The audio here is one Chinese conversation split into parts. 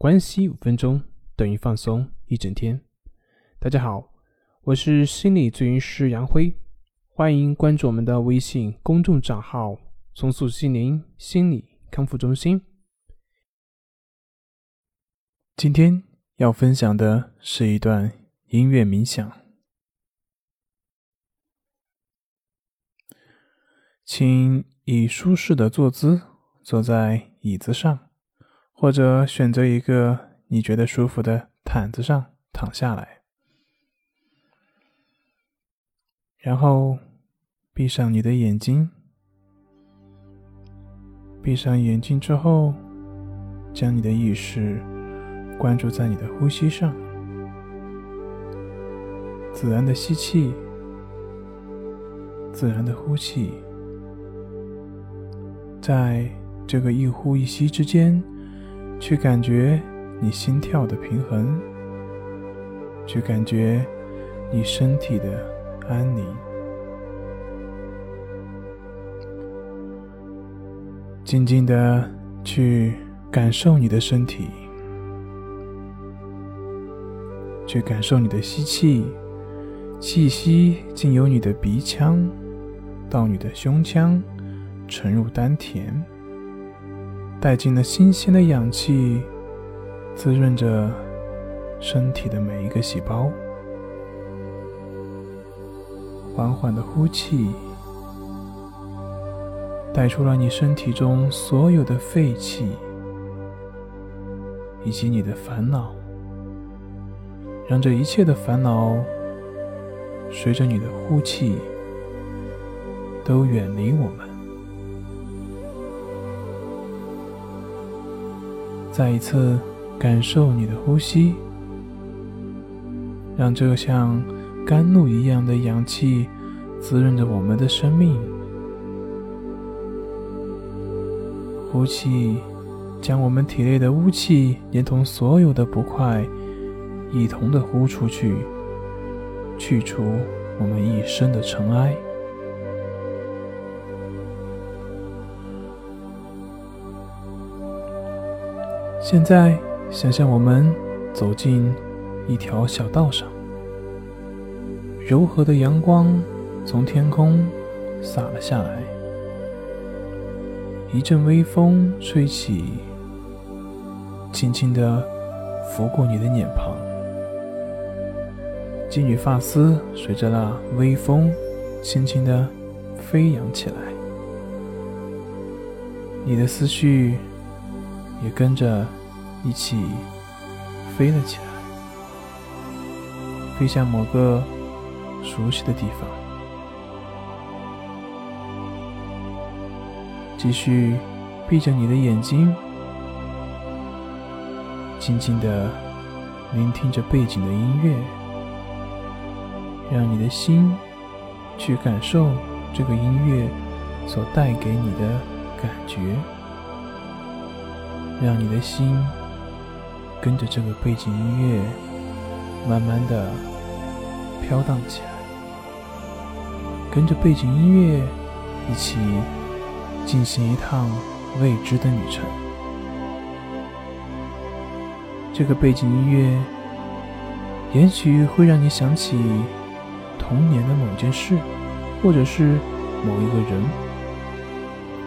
关系五分钟等于放松一整天。大家好，我是心理咨询师杨辉，欢迎关注我们的微信公众账号“重塑心灵心理康复中心”。今天要分享的是一段音乐冥想，请以舒适的坐姿坐在椅子上。或者选择一个你觉得舒服的毯子上躺下来，然后闭上你的眼睛。闭上眼睛之后，将你的意识关注在你的呼吸上，自然的吸气，自然的呼气，在这个一呼一吸之间。去感觉你心跳的平衡，去感觉你身体的安宁，静静的去感受你的身体，去感受你的吸气，气息经由你的鼻腔到你的胸腔，沉入丹田。带进了新鲜的氧气，滋润着身体的每一个细胞。缓缓的呼气，带出了你身体中所有的废气以及你的烦恼，让这一切的烦恼随着你的呼气都远离我们。再一次感受你的呼吸，让这像甘露一样的氧气滋润着我们的生命。呼气，将我们体内的污气，连同所有的不快，一同的呼出去，去除我们一身的尘埃。现在，想象我们走进一条小道上，柔和的阳光从天空洒了下来，一阵微风吹起，轻轻的拂过你的脸庞，金缕发丝随着那微风轻轻的飞扬起来，你的思绪也跟着。一起飞了起来，飞向某个熟悉的地方。继续闭着你的眼睛，静静的聆听着背景的音乐，让你的心去感受这个音乐所带给你的感觉，让你的心。跟着这个背景音乐，慢慢的飘荡起来。跟着背景音乐一起进行一趟未知的旅程。这个背景音乐也许会让你想起童年的某件事，或者是某一个人。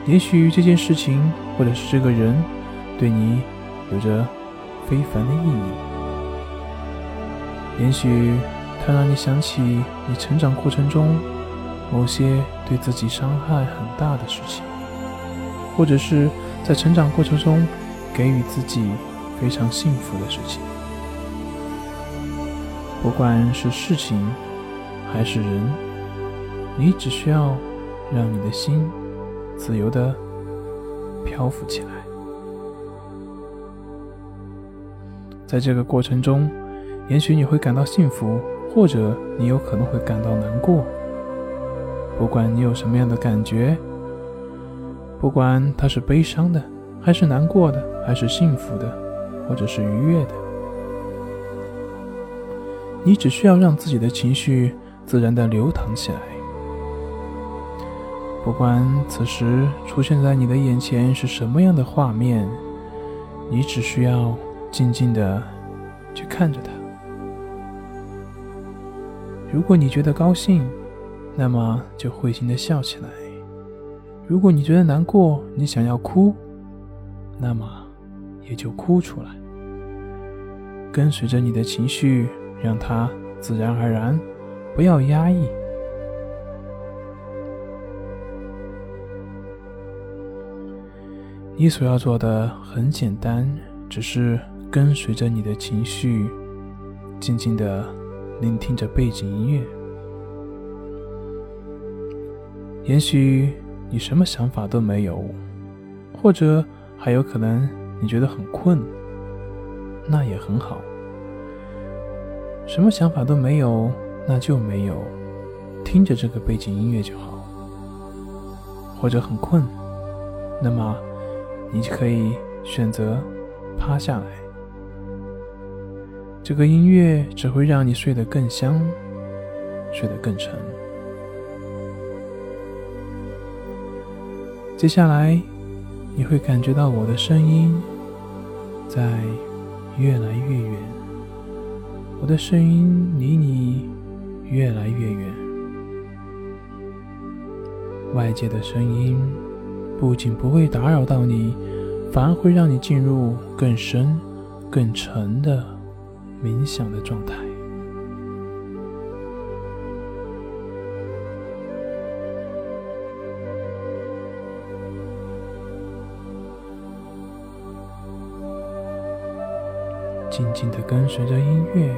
也许这件事情或者是这个人对你有着。非凡的意义，也许它让你想起你成长过程中某些对自己伤害很大的事情，或者是在成长过程中给予自己非常幸福的事情。不管是事情还是人，你只需要让你的心自由的漂浮起来。在这个过程中，也许你会感到幸福，或者你有可能会感到难过。不管你有什么样的感觉，不管它是悲伤的，还是难过的，还是幸福的，或者是愉悦的，你只需要让自己的情绪自然的流淌起来。不管此时出现在你的眼前是什么样的画面，你只需要。静静的去看着它。如果你觉得高兴，那么就会心的笑起来；如果你觉得难过，你想要哭，那么也就哭出来，跟随着你的情绪，让它自然而然，不要压抑。你所要做的很简单，只是跟随着你的情绪，静静的聆听着背景音乐。也许你什么想法都没有，或者还有可能你觉得很困，那也很好。什么想法都没有，那就没有，听着这个背景音乐就好。或者很困，那么。你可以选择趴下来，这个音乐只会让你睡得更香，睡得更沉。接下来，你会感觉到我的声音在越来越远，我的声音离你越来越远，外界的声音。不仅不会打扰到你，反而会让你进入更深、更沉的冥想的状态。静静的跟随着音乐，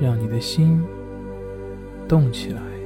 让你的心动起来。